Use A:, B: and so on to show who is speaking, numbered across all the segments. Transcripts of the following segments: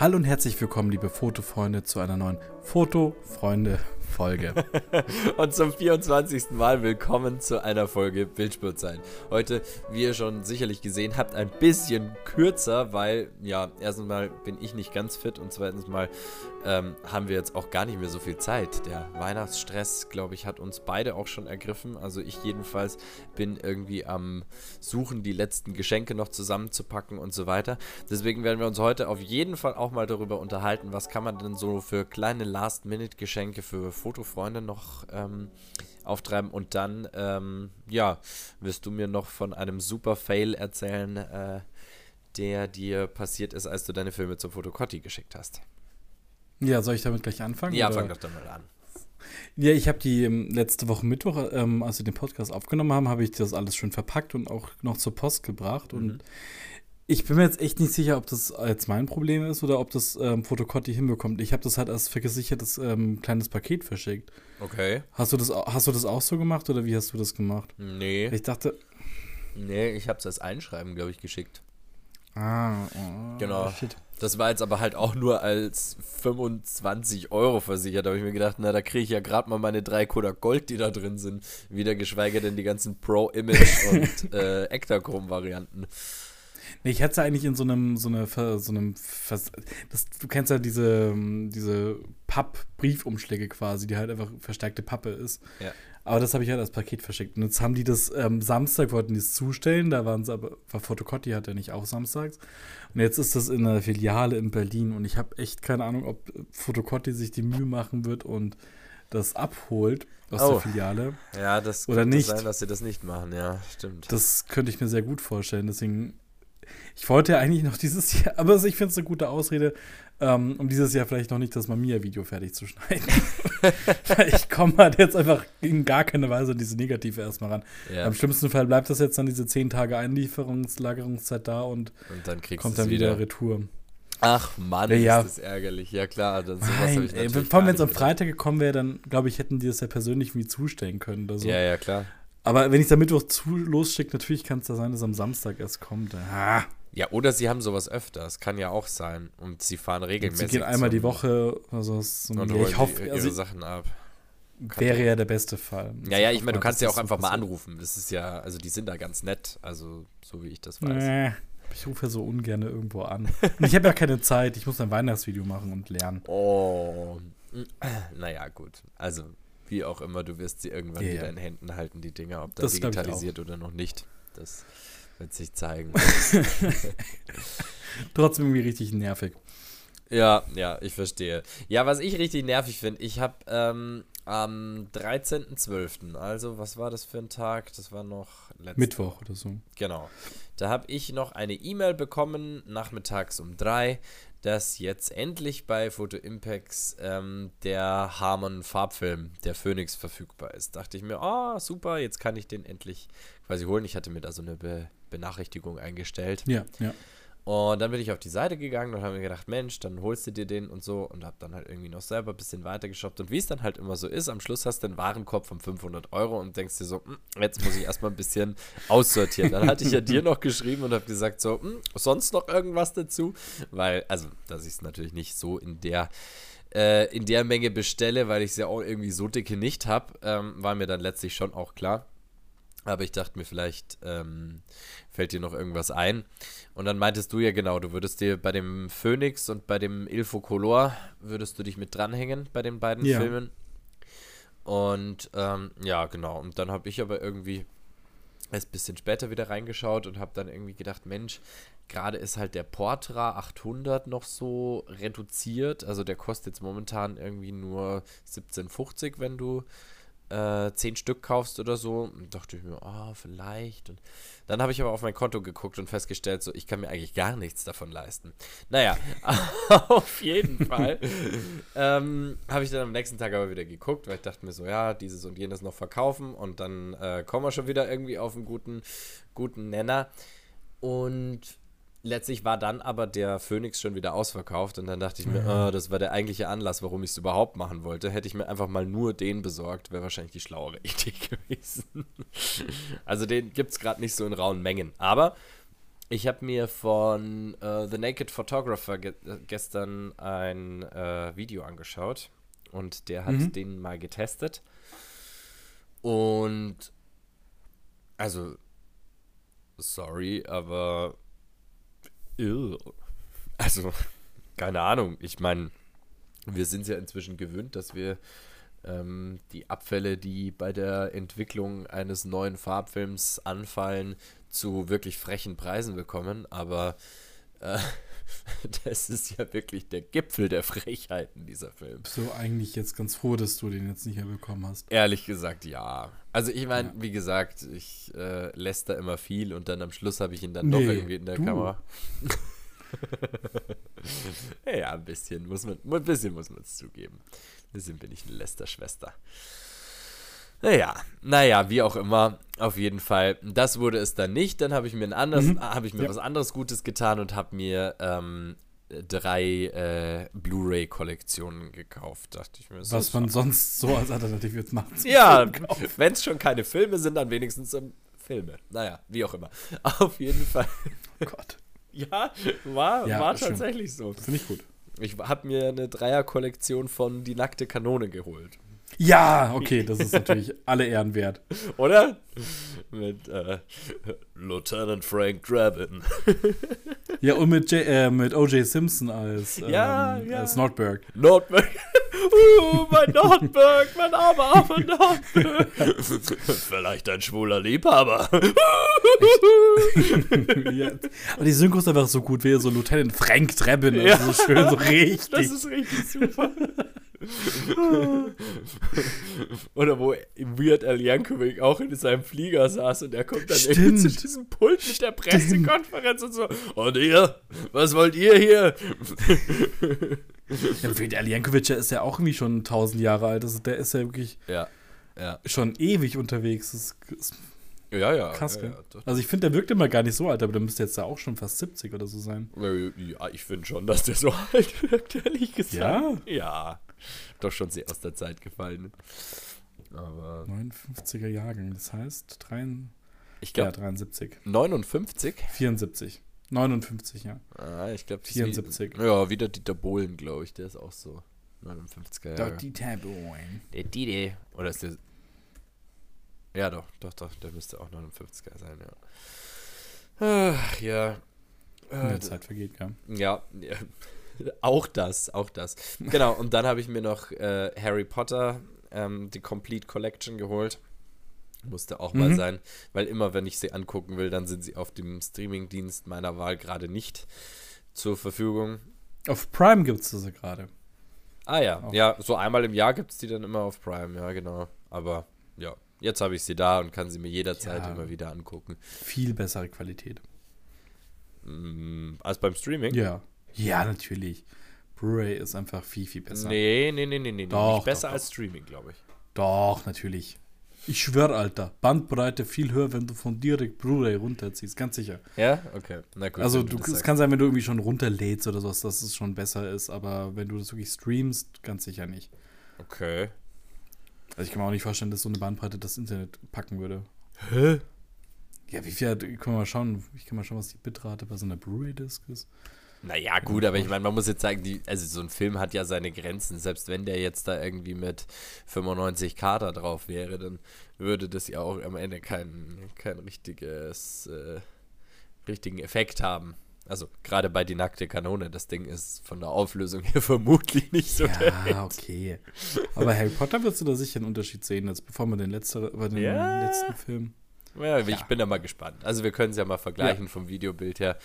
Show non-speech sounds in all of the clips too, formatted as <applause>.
A: Hallo und herzlich willkommen, liebe Fotofreunde, zu einer neuen Fotofreunde Folge. <laughs>
B: und zum 24. Mal willkommen zu einer Folge Bildspurt sein. Heute, wie ihr schon sicherlich gesehen habt, ein bisschen kürzer, weil ja, erstens mal bin ich nicht ganz fit und zweitens mal ähm, haben wir jetzt auch gar nicht mehr so viel Zeit. Der Weihnachtsstress, glaube ich, hat uns beide auch schon ergriffen. Also ich jedenfalls bin irgendwie am Suchen, die letzten Geschenke noch zusammenzupacken und so weiter. Deswegen werden wir uns heute auf jeden Fall auch mal darüber unterhalten, was kann man denn so für kleine Last-Minute-Geschenke für Fotofreunde noch ähm, auftreiben und dann, ähm, ja, wirst du mir noch von einem super Fail erzählen, äh, der dir passiert ist, als du deine Filme zum Fotocotti geschickt hast.
A: Ja, soll ich damit gleich anfangen?
B: Ja, oder? fang doch damit an.
A: Ja, ich habe die ähm, letzte Woche Mittwoch, ähm, als wir den Podcast aufgenommen haben, habe ich das alles schön verpackt und auch noch zur Post gebracht. Mhm. Und ich bin mir jetzt echt nicht sicher, ob das jetzt mein Problem ist oder ob das ähm, Fotocotti hinbekommt. Ich habe das halt als versichertes ähm, kleines Paket verschickt.
B: Okay.
A: Hast du, das, hast du das auch so gemacht oder wie hast du das gemacht?
B: Nee.
A: Ich dachte.
B: Nee, ich habe es als Einschreiben, glaube ich, geschickt.
A: Ah, oh,
B: genau. Shit. Das war jetzt aber halt auch nur als 25 Euro versichert. Da habe ich mir gedacht, na, da kriege ich ja gerade mal meine drei Kodak Gold, die da drin sind. Wieder geschweige denn die ganzen Pro-Image <laughs> und äh, Ektachrom-Varianten.
A: Nee, ich hätte es eigentlich in so einem, so eine, so einem, das, du kennst ja diese, diese Papp-Briefumschläge quasi, die halt einfach verstärkte Pappe ist.
B: Ja.
A: Aber das habe ich halt als Paket verschickt. Und jetzt haben die das ähm, Samstag, wollten die es zustellen, da waren es aber, war Fotocotti hat ja nicht auch samstags. Und jetzt ist das in einer Filiale in Berlin und ich habe echt keine Ahnung, ob Fotocotti sich die Mühe machen wird und das abholt aus oh. der Filiale.
B: Ja, das
A: oder könnte nicht.
B: sein, dass sie das nicht machen, ja, stimmt.
A: Das könnte ich mir sehr gut vorstellen. Deswegen ich wollte ja eigentlich noch dieses <laughs> Jahr, aber ich finde es eine gute Ausrede, ähm, um dieses Jahr vielleicht noch nicht das Mamiya-Video fertig zu schneiden. <laughs> ich komme halt jetzt einfach in gar keine Weise an diese Negative erstmal ran. Ja. Am schlimmsten Fall bleibt das jetzt dann diese 10 Tage Einlieferungslagerungszeit da und,
B: und dann
A: kommt dann wieder, wieder Retour.
B: Ach Mann, ja, ist das ärgerlich. Ja klar,
A: dann sowas Nein, ich ey, Vor allem, wenn es am Freitag gekommen wäre, dann glaube ich, hätten die das ja persönlich wie zustellen können oder so.
B: Ja, ja, klar.
A: Aber wenn ich da Mittwoch zu losschicke, natürlich kann es da sein, dass am Samstag erst kommt. Ah.
B: Ja, oder sie haben sowas öfters, kann ja auch sein. Und sie fahren regelmäßig.
A: Sie gehen einmal die Woche, also so
B: und
A: ja,
B: ich hoffe, ihre also, Sachen ab.
A: Wäre ja der beste Fall.
B: Ja, ja, ich meine, du kannst ja auch einfach mal anrufen. Das ist ja, also die sind da ganz nett, also so wie ich das weiß. Nee,
A: ich rufe ja so ungern irgendwo an. Und ich habe ja keine Zeit, ich muss ein Weihnachtsvideo machen und lernen.
B: Oh, naja, gut. Also, wie auch immer, du wirst sie irgendwann yeah. wieder in Händen halten, die Dinger, ob das, das digitalisiert oder noch nicht. Das wird sich zeigen. <laughs>
A: Trotzdem irgendwie richtig nervig.
B: Ja, ja, ich verstehe. Ja, was ich richtig nervig finde, ich habe ähm, am 13.12., also was war das für ein Tag? Das war noch
A: Mittwoch oder so.
B: Genau. Da habe ich noch eine E-Mail bekommen, nachmittags um drei, dass jetzt endlich bei Photo Impacts ähm, der Harmon Farbfilm, der Phoenix, verfügbar ist. Dachte ich mir, ah, oh, super, jetzt kann ich den endlich quasi holen. Ich hatte mir da so eine Be Benachrichtigung eingestellt.
A: Ja, ja.
B: Und dann bin ich auf die Seite gegangen und habe mir gedacht, Mensch, dann holst du dir den und so und habe dann halt irgendwie noch selber ein bisschen weiter geshoppt. Und wie es dann halt immer so ist, am Schluss hast du einen Warenkorb von 500 Euro und denkst dir so, hm, jetzt muss ich erstmal ein bisschen <laughs> aussortieren. Dann hatte ich ja dir noch geschrieben und habe gesagt, so, hm, sonst noch irgendwas dazu? Weil, also, dass ich es natürlich nicht so in der äh, in der Menge bestelle, weil ich es ja auch irgendwie so dicke nicht habe, ähm, war mir dann letztlich schon auch klar. Aber ich dachte mir, vielleicht ähm, fällt dir noch irgendwas ein. Und dann meintest du ja genau, du würdest dir bei dem Phoenix und bei dem Ilfo Color, würdest du dich mit dranhängen bei den beiden ja. Filmen. Und ähm, ja, genau. Und dann habe ich aber irgendwie erst ein bisschen später wieder reingeschaut und habe dann irgendwie gedacht, Mensch, gerade ist halt der Portra 800 noch so reduziert. Also der kostet jetzt momentan irgendwie nur 17,50, wenn du äh, zehn Stück kaufst oder so. Und dachte ich mir, ah, oh, vielleicht. Und dann habe ich aber auf mein Konto geguckt und festgestellt, so, ich kann mir eigentlich gar nichts davon leisten. Naja, <laughs> auf jeden Fall <laughs> ähm, habe ich dann am nächsten Tag aber wieder geguckt, weil ich dachte mir so, ja, dieses und jenes noch verkaufen und dann äh, kommen wir schon wieder irgendwie auf einen guten, guten Nenner. Und letztlich war dann aber der Phoenix schon wieder ausverkauft und dann dachte ich mir, mhm. oh, das war der eigentliche Anlass, warum ich es überhaupt machen wollte. Hätte ich mir einfach mal nur den besorgt, wäre wahrscheinlich die schlauere <laughs> Idee gewesen. also den gibt es gerade nicht so in rauen Mengen. Aber ich habe mir von uh, The Naked Photographer ge gestern ein uh, Video angeschaut und der hat mhm. den mal getestet. Und also, sorry, aber. Also, keine Ahnung. Ich meine, wir sind ja inzwischen gewöhnt, dass wir ähm, die Abfälle, die bei der Entwicklung eines neuen Farbfilms anfallen, zu wirklich frechen Preisen bekommen, aber äh, <laughs> das ist ja wirklich der Gipfel der Frechheiten, dieser Film.
A: So eigentlich jetzt ganz froh, dass du den jetzt nicht mehr bekommen hast.
B: Ehrlich gesagt, ja. Also ich meine, ja. wie gesagt, ich äh, lässt da immer viel und dann am Schluss habe ich ihn dann nee, doch irgendwie in der du. Kamera. <laughs> ja, ein bisschen muss man, ein bisschen muss man es zugeben. Ein bisschen bin ich eine Lästerschwester. schwester naja, naja, wie auch immer, auf jeden Fall. Das wurde es dann nicht. Dann habe ich mir ein anderes, mhm. habe ich mir ja. was anderes Gutes getan und habe mir ähm, drei äh, Blu-ray-Kollektionen gekauft, dachte ich mir.
A: Was man sonst so als Alternative jetzt macht. <laughs>
B: Ja, <laughs> wenn es schon keine Filme sind, dann wenigstens ähm, Filme. Naja, wie auch immer. <laughs> Auf jeden Fall. Oh Gott. ja, war, ja, war tatsächlich so.
A: Finde ich gut.
B: Ich habe mir eine Dreier-Kollektion von Die nackte Kanone geholt.
A: Ja, okay, das ist natürlich <laughs> alle Ehren wert.
B: Oder? Mit äh, Lieutenant Frank Drabin. <laughs>
A: ja, und mit, äh, mit O.J. Simpson als, ähm, ja, ja. als Nordberg.
B: Nordberg. <laughs> Uh, mein Nordberg, mein armer, armer Nordberg. Vielleicht ein schwuler Liebhaber.
A: ja. Und die Synchro ist einfach so gut, wie so Lieutenant Frank Drabin. Also ja. so schön, so richtig.
B: Das ist richtig super. <laughs> Oder wo Weird Al Yankovic auch in seinem Flieger saß und er kommt dann irgendwie zu diesem Pult mit der Pressekonferenz und so. Und ihr? Was wollt ihr hier? <laughs>
A: ja, Weird Al Yankovic ist ja auch irgendwie schon tausend Jahre alt. Also der ist ja wirklich
B: ja, ja.
A: schon ewig unterwegs. Das ist
B: ja, ja.
A: Krass,
B: ja,
A: ja, Also ich finde, der wirkt immer gar nicht so alt, aber der müsste jetzt ja auch schon fast 70 oder so sein.
B: Ja, ich finde schon, dass der so <laughs> alt wirkt, ehrlich gesagt.
A: Ja?
B: Ja <laughs> doch schon sehr aus der Zeit gefallen.
A: Aber 59er Jahrgang, das heißt 3,
B: ich glaub,
A: ja, 73.
B: 59?
A: 74. 59, ja.
B: Ah, ich glaube
A: 74.
B: Wie, ja, wieder Dieter Bohlen, glaube ich, der ist auch so 59er Jahre.
A: Doch, Dieter Bohlen.
B: Der Dieter. Oder ist der. Ja, doch, doch, doch, der müsste auch 59er sein, ja. Ach, ja.
A: Äh, die Zeit vergeht, ja.
B: Ja, ja. Auch das, auch das. Genau, und dann habe ich mir noch äh, Harry Potter, ähm, die Complete Collection geholt. Musste auch mhm. mal sein, weil immer, wenn ich sie angucken will, dann sind sie auf dem Streamingdienst meiner Wahl gerade nicht zur Verfügung.
A: Auf Prime gibt es sie gerade.
B: Ah ja, auch. ja, so einmal im Jahr gibt es die dann immer auf Prime, ja, genau. Aber ja, jetzt habe ich sie da und kann sie mir jederzeit ja, immer wieder angucken.
A: Viel bessere Qualität.
B: Mm, als beim Streaming?
A: Ja. Ja, natürlich. Blu-ray ist einfach viel, viel besser.
B: Nee, nee, nee, nee, nee.
A: Doch,
B: Nicht besser
A: doch,
B: als Streaming, glaube ich.
A: Doch, natürlich. Ich schwöre, Alter. Bandbreite viel höher, wenn du von direkt Blu-ray runterziehst, ganz sicher.
B: Ja? Okay. Na gut.
A: Also, du, es kann sein, wenn du irgendwie schon runterlädst oder sowas, dass es schon besser ist, aber wenn du das wirklich streamst, ganz sicher nicht.
B: Okay.
A: Also, ich kann mir auch nicht vorstellen, dass so eine Bandbreite das Internet packen würde.
B: Hä?
A: Ja, wie viel, können wir mal schauen, ich kann mal schauen, was die Bitrate bei so einer Blu-ray-Disc ist.
B: Naja, gut, aber ich meine, man muss jetzt sagen, die, also so ein Film hat ja seine Grenzen. Selbst wenn der jetzt da irgendwie mit 95 K da drauf wäre, dann würde das ja auch am Ende kein, kein richtiges, äh, richtigen Effekt haben. Also gerade bei die nackte Kanone, das Ding ist von der Auflösung her <laughs> vermutlich nicht so
A: Ja, okay. Aber Harry Potter wirst du da sicher einen Unterschied sehen, als bevor man den, letzte, bei den ja. letzten Film.
B: Ja, ich ja. bin da mal gespannt. Also wir können es ja mal vergleichen vom Videobild her.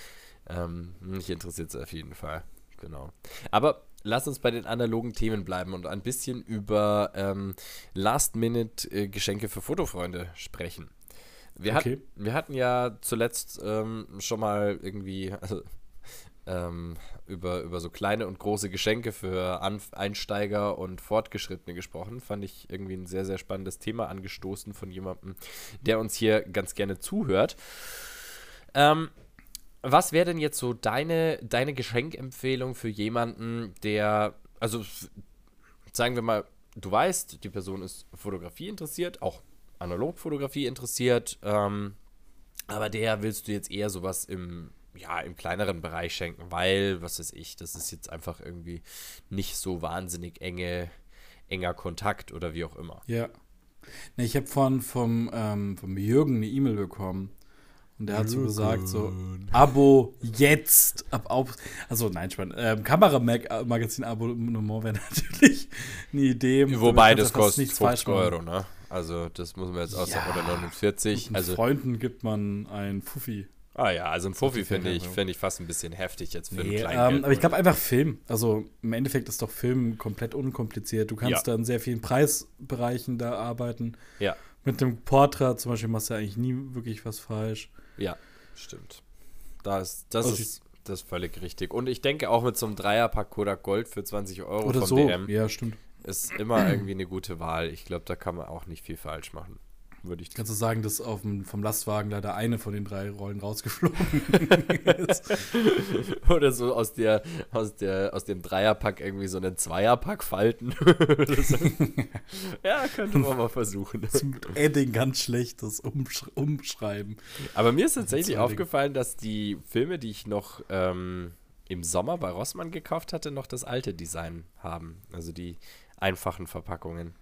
B: Ähm, mich interessiert es auf jeden Fall. Genau. Aber lass uns bei den analogen Themen bleiben und ein bisschen über ähm, Last-Minute-Geschenke für Fotofreunde sprechen. Wir, okay. hat, wir hatten ja zuletzt ähm, schon mal irgendwie also, ähm, über, über so kleine und große Geschenke für Anf Einsteiger und Fortgeschrittene gesprochen. Fand ich irgendwie ein sehr, sehr spannendes Thema angestoßen von jemandem, der uns hier ganz gerne zuhört. Ähm, was wäre denn jetzt so deine, deine Geschenkempfehlung für jemanden, der, also sagen wir mal, du weißt, die Person ist Fotografie interessiert, auch Analogfotografie interessiert, ähm, aber der willst du jetzt eher sowas im ja, im kleineren Bereich schenken, weil, was weiß ich, das ist jetzt einfach irgendwie nicht so wahnsinnig enge, enger Kontakt oder wie auch immer.
A: Ja. Ne, ich habe von vom, ähm, vom Jürgen eine E-Mail bekommen. Und der hat so gesagt, so, Abo jetzt ab auf. Also nein, Spann. Ähm, Kameramagazin-Abonnement wäre <laughs> natürlich eine Idee.
B: Wobei das kostet 50 Euro, ne? Also das muss man jetzt auch ja, oder 49. Also
A: Freunden gibt man ein Fuffi.
B: Ah ja, also ein Fuffi finde ich, find ich fast ein bisschen heftig jetzt für
A: nee, einen ähm, Aber ich glaube einfach Film. Also im Endeffekt ist doch Film komplett unkompliziert. Du kannst ja. da in sehr vielen Preisbereichen da arbeiten.
B: Ja.
A: Mit dem Portrait zum Beispiel machst du ja eigentlich nie wirklich was falsch.
B: Ja, stimmt. Das, das also ist das ist völlig richtig. Und ich denke auch mit so einem Dreierpack Kodak Gold für 20 Euro
A: Oder so. DM ja, stimmt.
B: ist immer irgendwie eine gute Wahl. Ich glaube, da kann man auch nicht viel falsch machen würde ich.
A: Kannst du sagen, dass auf dem, vom Lastwagen leider eine von den drei Rollen rausgeflogen <laughs> ist?
B: Oder so aus der, aus der, aus dem Dreierpack irgendwie so einen Zweierpack falten. <laughs> <laughs> ja, könnte man mal versuchen.
A: Zum Edding ganz schlechtes Umsch Umschreiben.
B: Aber mir ist tatsächlich aufgefallen, dass die Filme, die ich noch ähm, im Sommer bei Rossmann gekauft hatte, noch das alte Design haben. Also die einfachen Verpackungen.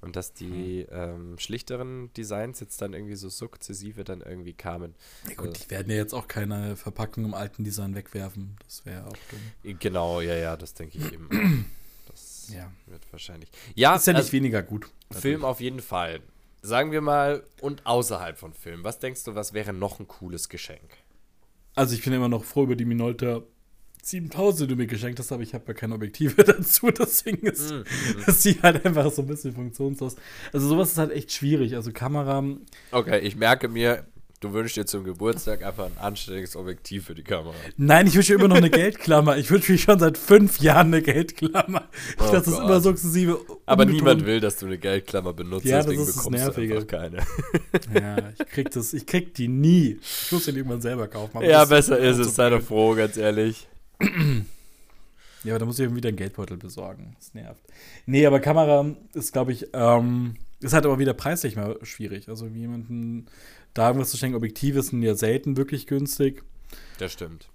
B: Und dass die mhm. ähm, schlichteren Designs jetzt dann irgendwie so sukzessive dann irgendwie kamen.
A: Ja gut, also, die werden ja jetzt auch keine Verpackung im alten Design wegwerfen. Das wäre auch dumm.
B: Genau, ja, ja, das denke ich eben. <clears throat> Das ja. wird wahrscheinlich. Ja,
A: ist ja nicht also, weniger gut.
B: Film auf jeden Fall. Sagen wir mal, und außerhalb von Film. Was denkst du, was wäre noch ein cooles Geschenk?
A: Also ich bin immer noch froh über die Minolta 7000, die du mir geschenkt hast, aber ich habe ja keine Objektive <laughs> dazu, deswegen ist, ist die halt einfach so ein bisschen funktionslos. Also sowas ist halt echt schwierig, also Kamera.
B: Okay, ich merke mir, du wünschst dir zum Geburtstag einfach ein anständiges Objektiv für die Kamera.
A: Nein, ich wünsche immer noch eine Geldklammer. Ich wünsche mir schon seit fünf Jahren eine Geldklammer. Ich oh das ist immer sukzessive.
B: Aber niemand will, dass du eine Geldklammer benutzt,
A: ja, deswegen das ist bekommst das Nervige. du einfach keine. <laughs> ja, ich krieg das, ich krieg die nie. Ich muss die irgendwann selber kaufen.
B: Ja, besser ist es, sei doch froh, ganz ehrlich. <clears throat>
A: Ja, aber da muss ich wieder einen Geldbeutel besorgen. Das nervt. Nee, aber Kamera ist, glaube ich, ähm, ist halt aber wieder preislich mal schwierig. Also jemanden da irgendwas zu schenken, Objektive sind ja selten wirklich günstig.
B: Das stimmt.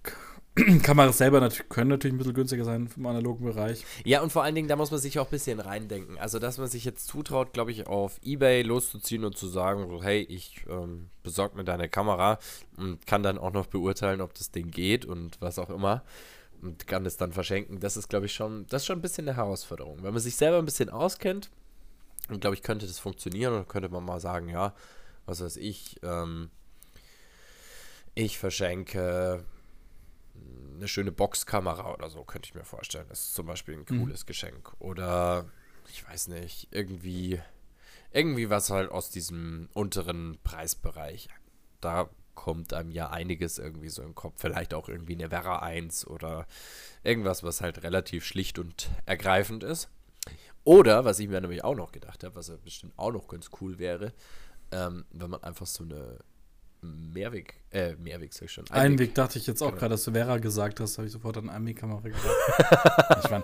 B: <clears throat>
A: Kameras selber nat können natürlich ein bisschen günstiger sein im analogen Bereich.
B: Ja, und vor allen Dingen, da muss man sich auch ein bisschen reindenken. Also, dass man sich jetzt zutraut, glaube ich, auf Ebay loszuziehen und zu sagen, so, hey, ich ähm, besorge mir deine Kamera und kann dann auch noch beurteilen, ob das Ding geht und was auch immer und kann es dann verschenken. Das ist, glaube ich, schon, das ist schon ein bisschen eine Herausforderung. Wenn man sich selber ein bisschen auskennt, dann glaube ich, könnte das funktionieren und könnte man mal sagen, ja, was weiß ich, ähm, ich verschenke eine schöne Boxkamera oder so, könnte ich mir vorstellen. Das ist zum Beispiel ein mhm. cooles mhm. Geschenk. Oder ich weiß nicht, irgendwie, irgendwie was halt aus diesem unteren Preisbereich. Da kommt einem ja einiges irgendwie so im Kopf. Vielleicht auch irgendwie eine Vera 1 oder irgendwas, was halt relativ schlicht und ergreifend ist. Oder, was ich mir nämlich auch noch gedacht habe, was ja bestimmt auch noch ganz cool wäre, ähm, wenn man einfach so eine Mehrweg, äh, Mehrweg sag ich schon.
A: Einweg, Einweg dachte ich jetzt auch genau. gerade, dass du Vera gesagt hast, habe ich sofort an Einwegkamera gedacht. <laughs> ich mein,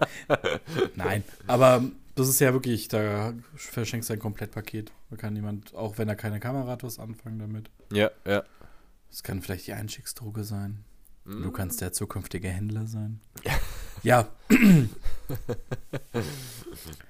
A: nein, aber das ist ja wirklich, da verschenkst du ein Komplettpaket. Da kann jemand, auch wenn er keine Kamera hat, was anfangen damit.
B: Ja, ja.
A: Das kann vielleicht die Einstiegsdroge sein. Mm. Du kannst der zukünftige Händler sein. ja. <laughs>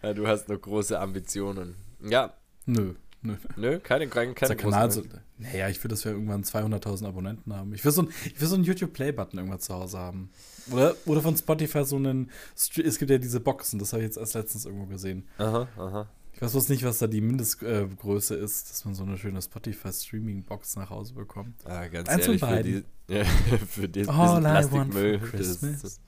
B: ja. Du hast noch große Ambitionen. Ja.
A: Nö. Nö.
B: Nö, keine, keine, keine
A: Kanal so, Naja, ich will, dass wir irgendwann 200.000 Abonnenten haben. Ich will so, ein, so einen YouTube-Play-Button irgendwann zu Hause haben. Oder, oder von Spotify so einen. Es gibt ja diese Boxen, das habe ich jetzt erst letztens irgendwo gesehen.
B: Aha, aha.
A: Ich weiß bloß nicht, was da die Mindestgröße äh, ist, dass man so eine schöne Spotify-Streaming-Box nach Hause bekommt.
B: Ah, ganz Eins ehrlich, für, die, <laughs> ja, für die, diesen Plastikmüll, das,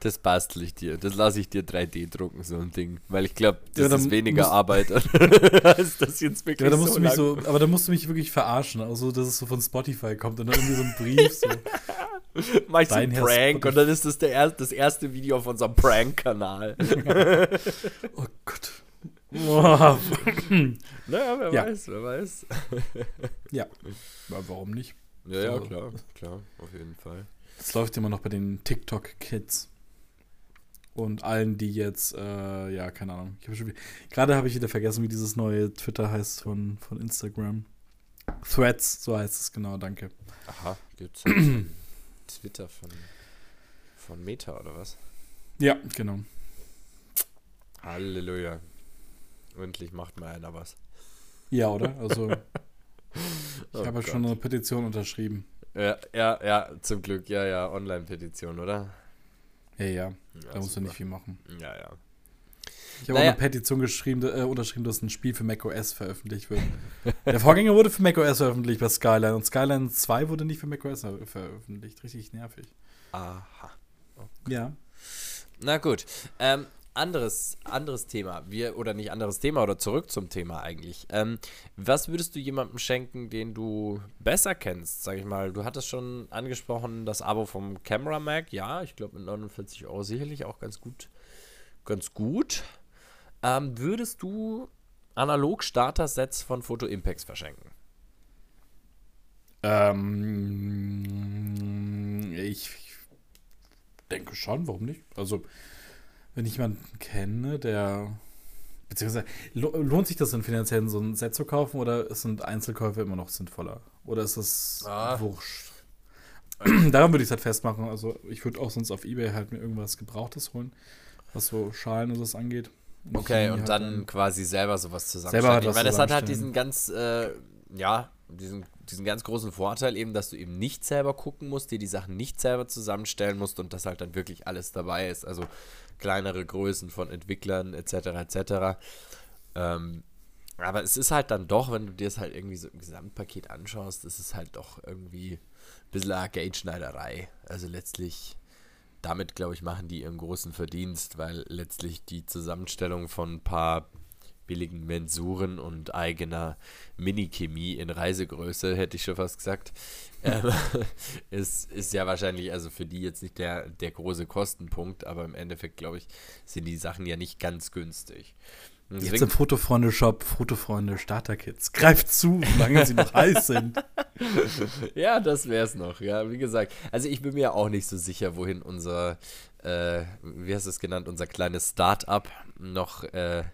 B: das bastel ich dir. Das lasse ich dir 3D drucken, so ein Ding. Weil ich glaube, das ja, ist weniger musst, Arbeit, <laughs> als das jetzt wirklich
A: ja, da musst so, du mich so Aber da musst du mich wirklich verarschen. Also, dass es so von Spotify kommt und dann irgendwie so ein Brief. So. <laughs>
B: Mach ich so einen Prank und dann ist das der er das erste Video auf unserem Prank-Kanal.
A: oh Gott. <laughs>
B: naja, wer ja. weiß, wer weiß. <laughs>
A: ja, aber warum nicht?
B: Ja, ja, klar, klar, auf jeden Fall.
A: Das läuft immer noch bei den TikTok-Kids. Und allen, die jetzt, äh, ja, keine Ahnung. Hab gerade habe ich wieder vergessen, wie dieses neue Twitter heißt von, von Instagram. Threads, so heißt es genau, danke.
B: Aha, gibt's. <clears throat> Twitter von, von Meta oder was?
A: Ja, genau.
B: Halleluja. Endlich macht mal einer was.
A: Ja, oder? Also, <laughs> ich
B: Oh
A: habe schon eine Petition unterschrieben.
B: Ja, ja, ja, zum Glück. Ja, ja, Online-Petition, oder?
A: Ja, ja,
B: Ja,
A: da musst du
B: super.
A: nicht viel machen.
B: Ja, ja.
A: Ich habe
B: Naja.
A: auch eine Petition geschrieben, äh, unterschrieben, dass ein Spiel für macOS veröffentlicht wird. Der Vorgänger wurde für macOS veröffentlicht bei Skyline und Skyline 2 wurde nicht für macOS ver veröffentlicht. Richtig nervig.
B: Aha.
A: Ja.
B: Na gut. Ähm, anderes, anderes Thema. Wir, oder nicht anderes Thema, oder zurück zum Thema eigentlich. Ähm, was würdest du jemandem schenken, den du besser kennst? Sag ich mal, du hattest schon angesprochen, das Abo vom Camera Mac. Ja, ich glaube mit 49 Euro sicherlich auch ganz gut. Ganz gut. Ähm, würdest du analog Starter-Sets von Photo Impacts verschenken?
A: Ähm, ich denke schon, warum nicht? Also, wenn ich jemanden kenne, der. Beziehungsweise, lo- lohnt sich das denn finanziell, so ein Set zu kaufen oder sind Einzelkäufe immer noch sinnvoller? Oder ist es
B: Ah.
A: wurscht? <clears throat> Daran würde ich es halt festmachen. Also, ich würde auch sonst auf Ebay halt mir irgendwas Gebrauchtes holen, was so Schalen und so angeht. Und
B: Okay, und
A: halt
B: dann quasi selber sowas zusammenstellen.
A: Selber
B: ich meine, das hat halt diesen ganz, äh, ja, diesen, diesen ganz großen Vorteil eben, dass du eben nicht selber gucken musst, dir die Sachen nicht selber zusammenstellen musst und dass halt dann wirklich alles dabei ist. Also kleinere Größen von Entwicklern etc. etc. Ähm, aber es ist halt dann doch, wenn du dir es halt irgendwie so im Gesamtpaket anschaust, ist es halt doch irgendwie ein bisschen Arcade-Schneiderei. Also letztlich damit, glaube ich, machen die ihren großen Verdienst, weil letztlich die Zusammenstellung von ein paar billigen Mensuren und eigener Mini-Chemie in Reisegröße, hätte ich schon fast gesagt, <laughs> ähm, <laughs> ist, ist ja wahrscheinlich also für die jetzt nicht der, der große Kostenpunkt, aber im Endeffekt, glaube ich, sind die Sachen ja nicht ganz günstig. Und
A: Jetzt
B: deswegen-
A: im Fotofreunde-Shop, Fotofreunde Starter-Kits. Greift zu, solange sie noch heiß sind. <laughs>
B: Ja, das wär's noch, ja, wie gesagt. Also ich bin mir auch nicht so sicher, wohin unser, äh, wie hast du es genannt, unser kleines Start-up noch, äh,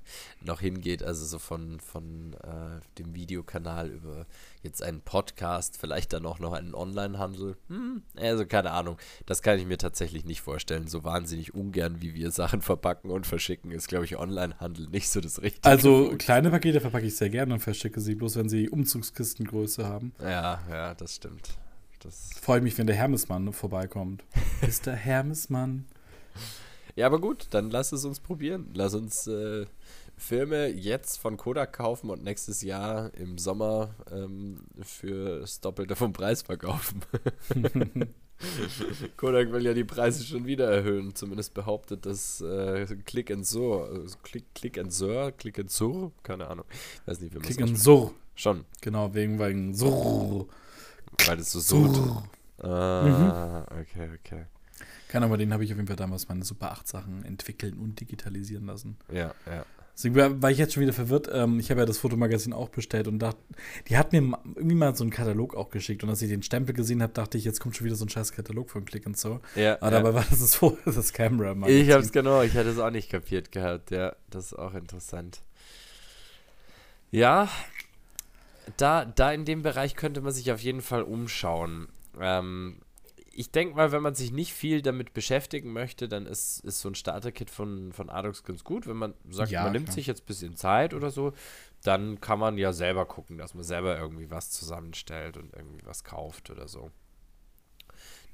B: noch hingeht. Also so von, von äh, dem Videokanal über jetzt einen Podcast, vielleicht dann auch noch einen Online-Handel. Hm, also keine Ahnung. Das kann ich mir tatsächlich nicht vorstellen. So wahnsinnig ungern, wie wir Sachen verpacken und verschicken, ist, glaube ich, Online-Handel nicht so das Richtige.
A: Also kleine Pakete verpacke ich sehr gerne und verschicke sie, bloß wenn sie Umzugskistengröße haben.
B: Ja, ja, das stimmt. Das
A: Freue mich, wenn der Hermesmann vorbeikommt. <laughs> Ist der Hermesmann?
B: Ja, aber gut, dann lass es uns probieren. Lass uns äh, Filme jetzt von Kodak kaufen und nächstes Jahr im Sommer ähm, für das Doppelte vom Preis verkaufen. <laughs> Kodak will ja die Preise schon wieder erhöhen. Zumindest behauptet das äh, Click and Sur. Click, Click and Sur? Click and Sur? Keine Ahnung. Ich weiß nicht, wie man
A: in
B: ausspricht.
A: Surr.
B: Schon,
A: Genau, wegen, wegen Surr.
B: weil das so surrt.
A: Surr.
B: Ah, okay, okay.
A: Kann aber den habe ich auf jeden Fall damals meine Super 8 Sachen entwickeln und digitalisieren lassen.
B: Ja, ja.
A: Deswegen war, ich jetzt schon wieder verwirrt. Ähm, ich habe ja das Fotomagazin auch bestellt und dachte, die hat mir irgendwie mal so einen Katalog auch geschickt. Und als ich den Stempel gesehen habe, dachte ich, jetzt kommt schon wieder so ein scheiß Katalog von Click and so.
B: ja
A: Aber
B: ja.
A: dabei war das das, <laughs> das Camera.
B: Ich hab's genau, ich hatte es auch nicht kapiert gehabt. Ja, das ist auch interessant. Ja, da, da in dem Bereich könnte man sich auf jeden Fall umschauen. Ähm, ich denke mal, wenn man sich nicht viel damit beschäftigen möchte, dann ist, ist so ein Starter-Kit von, von Adox ganz gut. Wenn man sagt,
A: Ja,
B: man nimmt
A: klar.
B: sich jetzt ein bisschen Zeit oder so, dann kann man ja selber gucken, dass man selber irgendwie was zusammenstellt und irgendwie was kauft oder so.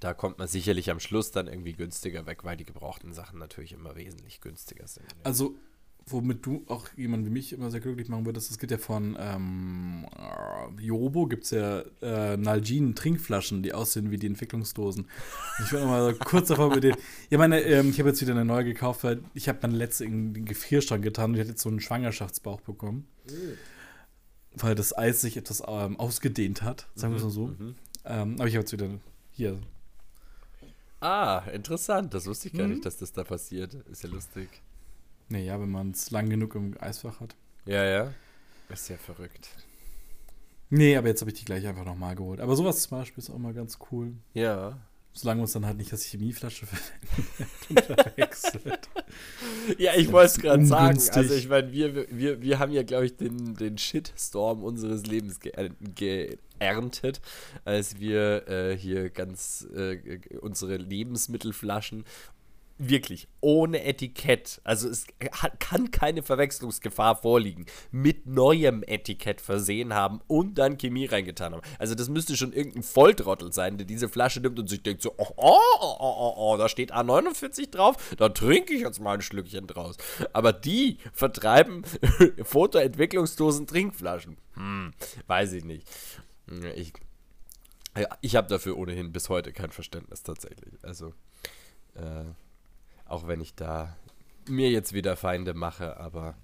B: Da kommt man sicherlich am Schluss dann irgendwie günstiger weg, weil die gebrauchten Sachen natürlich immer wesentlich günstiger sind.
A: Also, womit du auch jemand wie mich immer sehr glücklich machen würdest, es gibt ja von ähm, äh, Jobo, gibt es ja äh, Nalgene-Trinkflaschen, die aussehen wie die Entwicklungsdosen. Ich will noch mal kurz davor mit den. Ja, meine, ähm, ich habe jetzt wieder eine neue gekauft, weil ich habe meine letzte in den Gefrierschrank getan und ich hatte jetzt so einen Schwangerschaftsbauch bekommen. Weil das Eis sich etwas ähm, ausgedehnt hat, sagen wir es mal so.
B: Mhm.
A: Ähm, aber ich habe jetzt wieder hier.
B: Ah, interessant. Das wusste ich gar
A: Mhm.
B: nicht, dass das da passiert. Ist ja lustig.
A: Naja, wenn man es lang genug im Eisfach hat.
B: Ja, ja. Ist ja verrückt.
A: Nee, aber jetzt habe ich die gleich einfach nochmal geholt. Aber sowas zum Beispiel ist auch mal ganz cool.
B: Ja,
A: Solange uns dann halt nicht als Chemieflasche <laughs> verwechselt.
B: ja, ich wollte es gerade sagen. Also ich meine, wir, wir, wir haben ja, glaube ich, den, den Shitstorm unseres Lebens geerntet, als wir äh, hier ganz äh, unsere Lebensmittelflaschen wirklich ohne Etikett, also es kann keine Verwechslungsgefahr vorliegen, mit neuem Etikett versehen haben und dann Chemie reingetan haben. Also das müsste schon irgendein Volltrottel sein, der diese Flasche nimmt und sich denkt so, oh, oh, oh, oh, oh da steht A49 drauf, da trinke ich jetzt mal ein Schlückchen draus. Aber die vertreiben <laughs> Fotoentwicklungsdosen Trinkflaschen. Hm, weiß ich nicht. Ich, ich habe dafür ohnehin bis heute kein Verständnis tatsächlich. Also, äh, auch wenn ich da mir jetzt wieder Feinde mache, aber.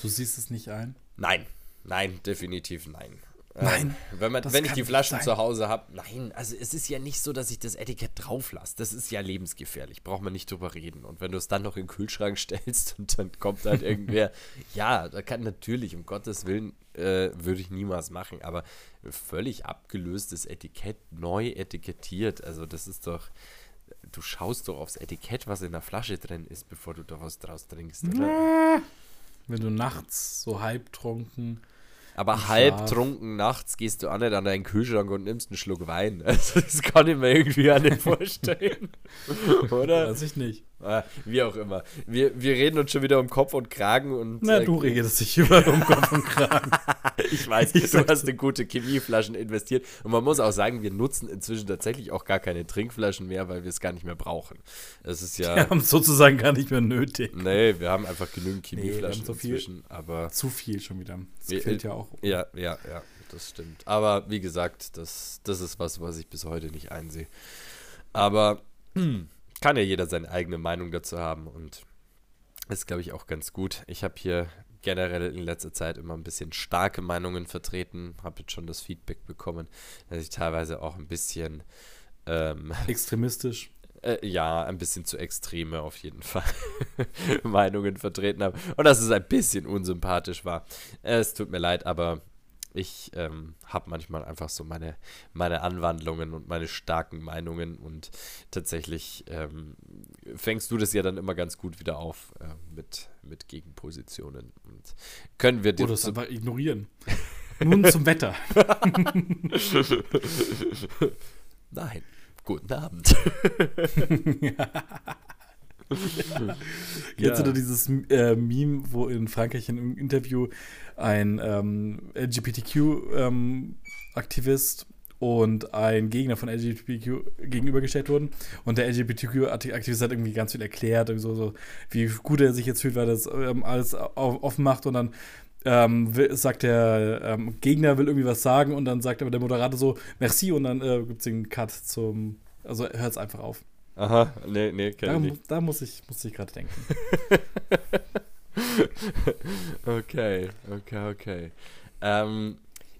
A: Du siehst es nicht ein?
B: Nein, nein, definitiv nein.
A: Ähm, nein.
B: Ähm, wenn, man, wenn ich die Flaschen zu Hause habe, nein, also es ist ja nicht so, dass ich das Etikett drauf lasse. Das ist ja lebensgefährlich, braucht man nicht drüber reden. Und wenn du es dann noch in den Kühlschrank stellst <laughs> und dann kommt halt irgendwer, <laughs> ja, da kann natürlich, um Gottes Willen, äh, würde ich niemals machen, aber völlig abgelöstes Etikett, neu etikettiert, also das ist doch, du schaust doch aufs Etikett, was in der Flasche drin ist, bevor du da was draus trinkst, oder?
A: Wenn du nachts so halbtrunken.
B: Aber halbtrunken nachts gehst du auch nicht an deinen Kühlschrank und nimmst einen Schluck Wein. <laughs> Also das kann ich mir irgendwie auch nicht <laughs> vorstellen. <laughs> oder?
A: Weiß ich nicht.
B: Ah, wie auch immer. Wir, wir reden uns schon wieder um Kopf und Kragen und.
A: Na, äh, du redest dich über um Kopf und Kragen. <laughs>
B: ich weiß, ich du hast in gute Chemieflaschen investiert. Und man muss auch sagen, wir nutzen inzwischen tatsächlich auch gar keine Trinkflaschen mehr, weil wir es gar nicht mehr brauchen. Das ist ja. <laughs>
A: Wir haben es sozusagen gar nicht mehr nötig.
B: Nee, wir haben einfach genügend Chemieflaschen nee, so inzwischen. Aber
A: zu viel schon wieder. Das fehlt ja auch.
B: Ja, ja, ja, das stimmt. Aber wie gesagt, das, das ist was, was ich bis heute nicht einsehe. Aber. Hm kann ja jeder seine eigene Meinung dazu haben und ist, glaube ich, auch ganz gut. Ich habe hier generell in letzter Zeit immer ein bisschen starke Meinungen vertreten, habe jetzt schon das Feedback bekommen, dass ich teilweise auch ein bisschen ähm,
A: extremistisch.
B: Äh, ja, ein bisschen zu extreme auf jeden <laughs> Fall Meinungen vertreten habe und dass es ein bisschen unsympathisch war. Es tut mir leid, aber ich ähm, habe manchmal einfach so meine, meine Anwandlungen und meine starken Meinungen und tatsächlich ähm, fängst du das ja dann immer ganz gut wieder auf äh, mit, mit Gegenpositionen. Und können wir
A: dir. Oder das einfach ignorieren. <laughs> Nun zum Wetter. <laughs>
B: Nein. Guten Abend. <laughs> <laughs>
A: Kennst ja. du dieses äh, Meme, wo in Frankreich in einem Interview ein ähm, LGBTQ-Aktivist ähm, und ein Gegner von LGBTQ gegenübergestellt wurden. Und der LGBTQ-Aktivist hat irgendwie ganz viel erklärt, so, so, wie gut er sich jetzt fühlt, weil er das ähm, alles offen macht und dann ähm, sagt der ähm, Gegner will irgendwie was sagen und dann sagt aber der Moderator so merci und dann äh, gibt es den Cut zum, also hört es einfach auf.
B: Aha, nee, nee,
A: kenn da, ich nicht. Da muss ich, muss ich gerade denken. <laughs>
B: okay, okay, okay. Ähm,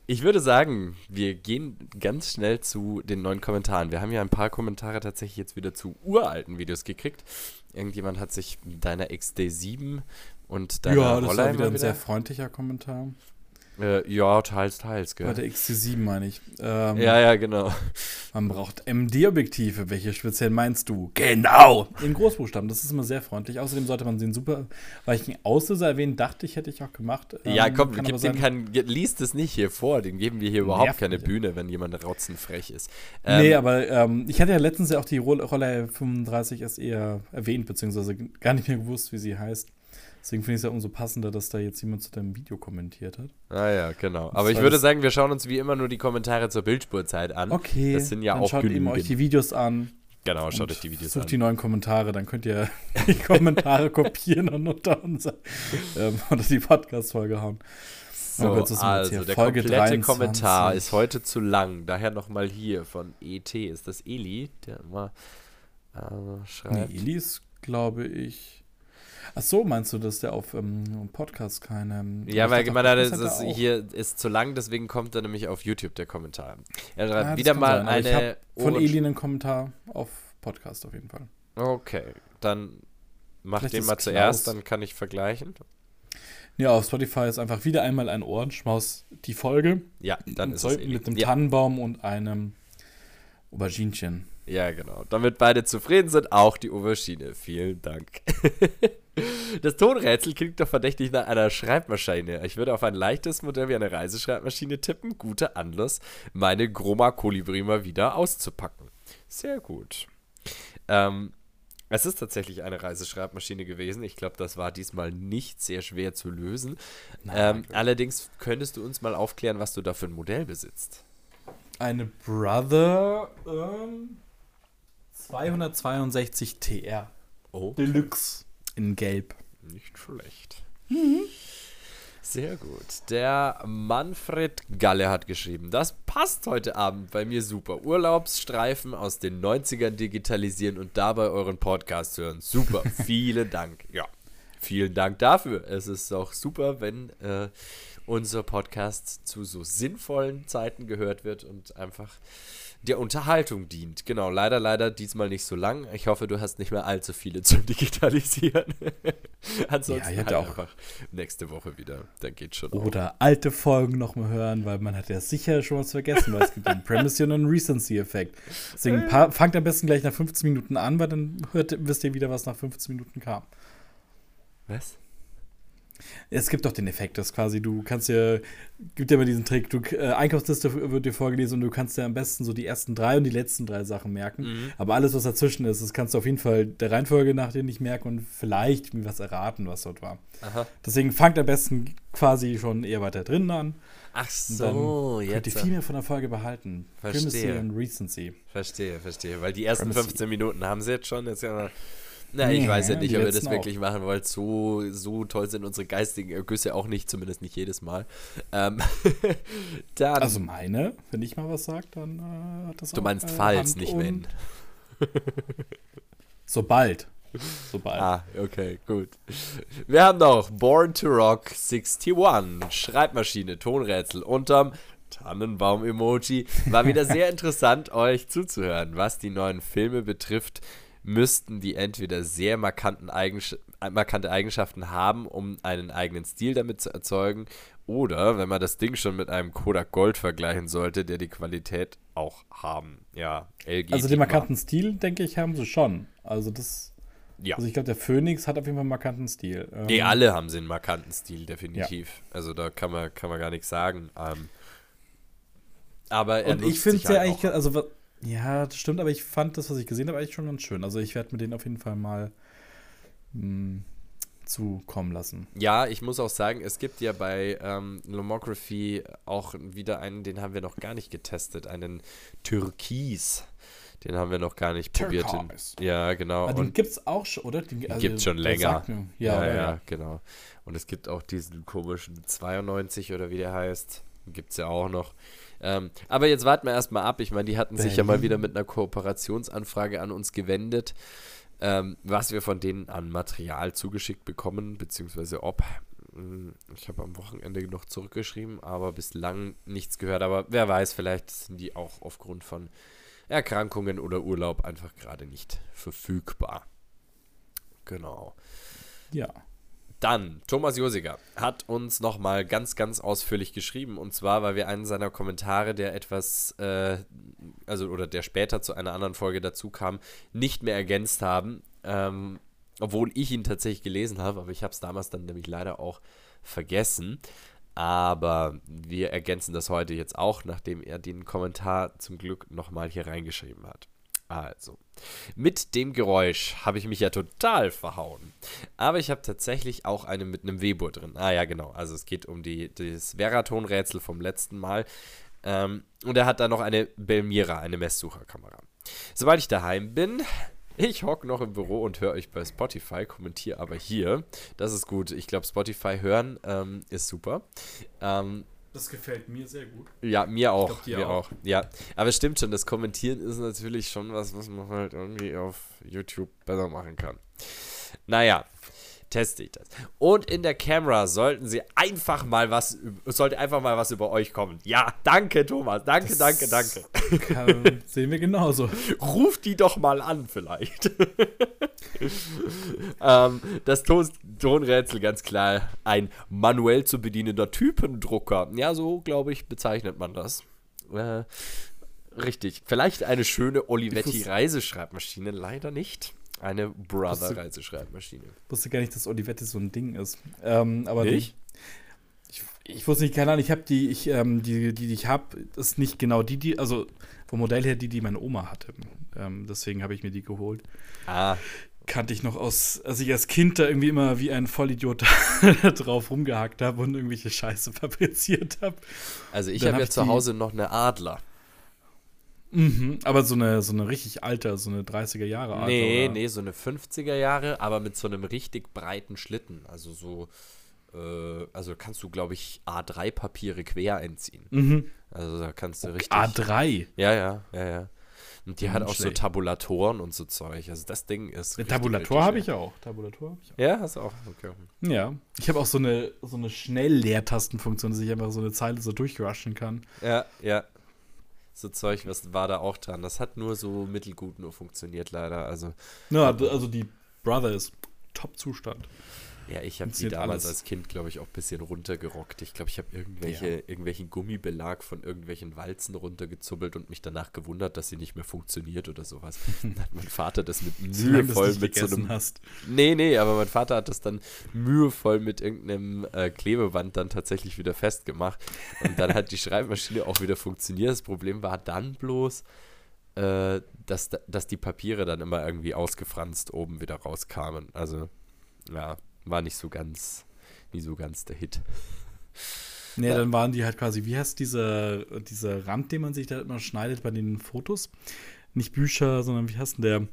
B: ich würde sagen, wir gehen ganz schnell zu den neuen Kommentaren. Wir haben ja ein paar Kommentare tatsächlich jetzt wieder zu uralten Videos gekriegt. Irgendjemand hat sich deiner XD7 und deiner
A: Ja, das Roller war wieder ein wieder sehr freundlicher Kommentar.
B: Äh, ja, teils, teils,
A: gell. Bei der XT7 meine ich.
B: Ähm, ja, ja, genau.
A: Man braucht MD-Objektive. Welche speziell meinst du? Genau! In Großbuchstaben, das ist immer sehr freundlich. Außerdem sollte man den super weichen Auslöser erwähnen, dachte ich, hätte ich auch gemacht.
B: Ähm, ja, komm, gib den kein, liest es nicht hier vor. Den geben wir hier überhaupt keine Bühne, wenn jemand rotzenfrech ist.
A: Ähm, nee, aber ähm, ich hatte ja letztens ja auch die Roller 35 SE erwähnt, beziehungsweise gar nicht mehr gewusst, wie sie heißt. Deswegen finde ich es ja umso passender, dass da jetzt jemand zu deinem Video kommentiert hat.
B: Ah ja, genau. Aber ich würde sagen, wir schauen uns wie immer nur die Kommentare zur Bildspurzeit an.
A: Okay.
B: Das sind ja
A: dann
B: auch
A: schaut genügend. eben euch die Videos an.
B: Genau, schaut euch die Videos
A: sucht an. Sucht die neuen Kommentare, dann könnt ihr <laughs> die Kommentare kopieren und unter, unser, ähm, unter die Podcast-Folge hauen.
B: So, also der Folge komplette 23. Kommentar ist heute zu lang. Daher nochmal hier von ET. Ist das Eli, der immer äh, schreibt?
A: Nee, Eli ist, glaube ich Ach so, meinst du, dass der auf ähm, Podcast keine. Ähm,
B: ja, weil man das, das hier ist zu lang, deswegen kommt er nämlich auf YouTube der Kommentar. Er schreibt ja, wieder mal sein, eine.
A: von Eli einen Kommentar auf Podcast auf jeden Fall.
B: Okay, dann mach Vielleicht den mal zuerst, dann kann ich vergleichen.
A: Ja, auf Spotify ist einfach wieder einmal ein Ohrenschmaus die Folge.
B: Ja, dann ist
A: es Mit einem ja. Tannenbaum und einem Auberginchen.
B: Ja, genau. Damit beide zufrieden sind, auch die Aubergine. Vielen Dank. <laughs> Das Tonrätsel klingt doch verdächtig nach einer Schreibmaschine. Ich würde auf ein leichtes Modell wie eine Reiseschreibmaschine tippen. Guter Anlass, meine Groma Kolibri mal wieder auszupacken. Sehr gut. Ähm, es ist tatsächlich eine Reiseschreibmaschine gewesen. Ich glaube, das war diesmal nicht sehr schwer zu lösen. Ähm, allerdings könntest du uns mal aufklären, was du da für ein Modell besitzt.
A: Eine Brother ähm, 262 TR.
B: Oh.
A: Deluxe. In Gelb.
B: Nicht schlecht. Sehr gut. Der Manfred Galle hat geschrieben, das passt heute Abend bei mir super. Urlaubsstreifen aus den 90ern digitalisieren und dabei euren Podcast hören. Super. <laughs> Vielen Dank. Ja. Vielen Dank dafür. Es ist auch super, wenn äh, unser Podcast zu so sinnvollen Zeiten gehört wird und einfach der Unterhaltung dient. Genau, leider, leider diesmal nicht so lang. Ich hoffe, du hast nicht mehr allzu viele <laughs> zum Digitalisieren. <laughs> Ansonsten
A: Ja,
B: halt
A: auch-
B: einfach nächste Woche wieder. Dann geht schon.
A: Oder alte Folgen nochmal hören, weil man hat ja sicher schon was vergessen, weil es gibt einen <laughs> Primacy und einen Recency-Effekt. Deswegen pa- fangt am besten gleich nach 15 Minuten an, weil dann hört, wisst ihr wieder, was nach 15 Minuten kam.
B: Was?
A: Es gibt doch den Effekt, dass quasi du kannst ja, gibt ja immer diesen Trick, du, äh, Einkaufsliste wird dir vorgelesen und du kannst dir am besten so die ersten drei und die letzten drei Sachen merken.
B: Mhm.
A: Aber alles, was dazwischen ist, das kannst du auf jeden Fall der Reihenfolge nach dir nicht merken und vielleicht mir was erraten, was dort war.
B: Aha.
A: Deswegen fangt am besten quasi schon eher weiter drinnen an.
B: Ach so,
A: dann könnt ihr
B: jetzt.
A: viel mehr von der Folge behalten.
B: Verstehe.
A: Primacy und Recency.
B: Verstehe, verstehe. Weil die ersten
A: Primacy.
B: 15 Minuten haben sie jetzt schon. Jetzt ja, na,
A: Nee,
B: ich weiß ja nicht, ob wir das
A: auch.
B: wirklich machen wollen. So, so toll sind unsere geistigen Ergüsse auch nicht, zumindest nicht jedes Mal. Ähm, <laughs> dann,
A: Also meine, wenn ich mal was sage, dann äh, hat das
B: du
A: auch,
B: meinst
A: äh,
B: falls,
A: Hand
B: nicht wenn. <laughs>
A: Sobald. Sobald.
B: Ah, okay, gut. Wir haben noch Born to Rock 61, Schreibmaschine, Tonrätsel unterm Tannenbaum-Emoji. War wieder <laughs> sehr interessant, euch zuzuhören. Was die neuen Filme betrifft, müssten die entweder sehr markanten Eigensch markante Eigenschaften haben, um einen eigenen Stil damit zu erzeugen, oder, wenn man das Ding schon mit einem Kodak Gold vergleichen sollte, der die Qualität auch haben. Ja, LG.
A: Also den markanten Stil, denke ich, haben sie schon. Also das,
B: Ja.
A: also ich glaube, der Phoenix hat auf jeden Fall einen markanten Stil. Ähm,
B: Nee, alle haben sie einen markanten Stil, definitiv. Also da kann man, kann man gar nichts sagen. Ähm, aber er
A: Und ich finde es ja
B: halt
A: eigentlich, also ja, das stimmt, aber ich fand das, was ich gesehen habe, eigentlich schon ganz schön. Also ich werde mir den auf jeden Fall mal mh, zukommen lassen.
B: Ja, ich muss auch sagen, es gibt ja bei ähm, Lomography auch wieder einen, den haben wir noch gar nicht getestet, einen Türkis. Den haben wir noch gar nicht probiert. Den,
A: Turquoise.
B: ja, genau.
A: Aber den
B: Und
A: gibt es auch schon, oder? Den, also,
B: gibt's schon länger. ja,
A: Ja,
B: ja,
A: ja,
B: genau. Und es gibt auch diesen komischen 92 oder wie der heißt. Gibt es ja auch noch. Ähm, aber jetzt warten wir erstmal ab. Ich meine, die hatten sich ja mal wieder mit einer Kooperationsanfrage an uns gewendet, ähm, was wir von denen an Material zugeschickt bekommen, beziehungsweise ob. Hm, Ich habe am Wochenende noch zurückgeschrieben, aber bislang nichts gehört. Aber wer weiß, vielleicht sind die auch aufgrund von Erkrankungen oder Urlaub einfach gerade nicht verfügbar. Genau.
A: ja.
B: Dann, Thomas Josiger hat uns nochmal ganz, ganz ausführlich geschrieben. Und zwar, weil wir einen seiner Kommentare, der etwas, äh, also oder der später zu einer anderen Folge dazu kam, nicht mehr ergänzt haben. Ähm, obwohl ich ihn tatsächlich gelesen habe, aber ich habe es damals dann nämlich leider auch vergessen. Aber wir ergänzen das heute jetzt auch, nachdem er den Kommentar zum Glück nochmal hier reingeschrieben hat. Also, mit dem Geräusch habe ich mich ja total verhauen. Aber ich habe tatsächlich auch eine mit einem Weber drin. Ah ja, genau. Also es geht um die, das Veraton-Rätsel vom letzten Mal. Ähm, und er hat da noch eine Belmira, eine Messsucherkamera. Sobald ich daheim bin, ich hocke noch im Büro und höre euch bei Spotify, kommentiere aber hier. Das ist gut. Ich glaube, Spotify hören ähm, ist super. Ähm,
A: Das gefällt mir sehr gut.
B: ja, mir auch.
A: glaub,
B: mir
A: auch.
B: auch. Ja, aber es stimmt schon, das Kommentieren ist natürlich schon was, was man halt irgendwie auf YouTube besser machen kann. Naja, teste ich das. Und in der Camera sollten sie einfach mal was, sollte einfach mal was über euch kommen. Ja, danke, Thomas. Danke, danke, danke.
A: Kann, sehen wir genauso. <laughs>
B: Ruft die doch mal an, vielleicht. <laughs> ähm, das Ton Tonrätsel ganz klar ein manuell zu bedienender Typendrucker. Ja, so glaube ich, bezeichnet man das. Äh, Richtig. Vielleicht eine schöne
A: Ich
B: Olivetti
A: wusste-
B: Reiseschreibmaschine, leider nicht. Eine Brother
A: Wusste-
B: Reiseschreibmaschine.
A: Ich wusste gar nicht, dass Olivetti so ein Ding ist. Ähm, aber die-
B: Nicht?
A: Ich, ich wusste nicht, keine Ahnung, ich habe die, ich, ähm, die, die, die ich habe, ist nicht genau die, die, also vom Modell her die, die meine Oma hatte. Ähm, deswegen habe ich mir die geholt.
B: Ah,
A: Kannte ich noch aus, als ich als Kind da irgendwie immer wie ein Vollidiot <laughs> drauf rumgehackt habe und irgendwelche Scheiße <laughs> fabriziert habe.
B: also ich habe
A: hab
B: ja zu
A: die-
B: Hause noch eine Adler.
A: Mhm, aber so eine, so eine richtig alte, so eine 30er Jahre Art.
B: nee,
A: oder?
B: nee, so eine 50er Jahre, aber mit so einem richtig breiten Schlitten. Also so, äh, also kannst du, glaube ich, A3-Papiere quer einziehen.
A: Mhm.
B: Also da kannst du richtig.
A: A3.
B: Ja, ja, ja, ja. Und die
A: Ja,
B: hat auch so
A: schlecht.
B: Tabulatoren und so Zeug. Also das Ding ist.
A: Eine Tabulator habe ich auch. Tabulator habe ich auch.
B: Ja, hast du auch. Okay.
A: Ja. Ich habe auch so eine, so eine Schnell-Leertastenfunktion, dass ich einfach so eine Zeile so durchrushen kann.
B: Ja, ja. So Zeug, was war da auch dran. Das hat nur so mittelgut nur funktioniert, leider. Also,
A: Ja, also die Brother ist Top-Zustand.
B: Ja, ich habe die
A: Funktioniert
B: damals
A: alles.
B: als Kind, glaube ich, auch ein bisschen runtergerockt. Ich glaube, ich habe irgendwelche,
A: Ja.
B: irgendwelchen Gummibelag von irgendwelchen Walzen runtergezubbelt und mich danach gewundert, dass sie nicht mehr funktioniert oder sowas. <laughs> Dann hat mein Vater das mit mühevoll mit so einem
A: hast.
B: Nee, nee, aber mein Vater hat das dann mühevoll mit irgendeinem äh, Klebeband dann tatsächlich wieder festgemacht. Und dann hat die <laughs> Schreibmaschine auch wieder funktioniert. Das Problem war dann bloß, äh, dass, da- dass die Papiere dann immer irgendwie ausgefranst oben wieder rauskamen. Also, ja, war nicht so ganz, nie so ganz der Hit.
A: Nee,
B: Ja.
A: dann waren die halt quasi, wie heißt dieser, dieser Rand, den man sich da immer schneidet bei den Fotos? Nicht Bücher, sondern wie heißt denn der?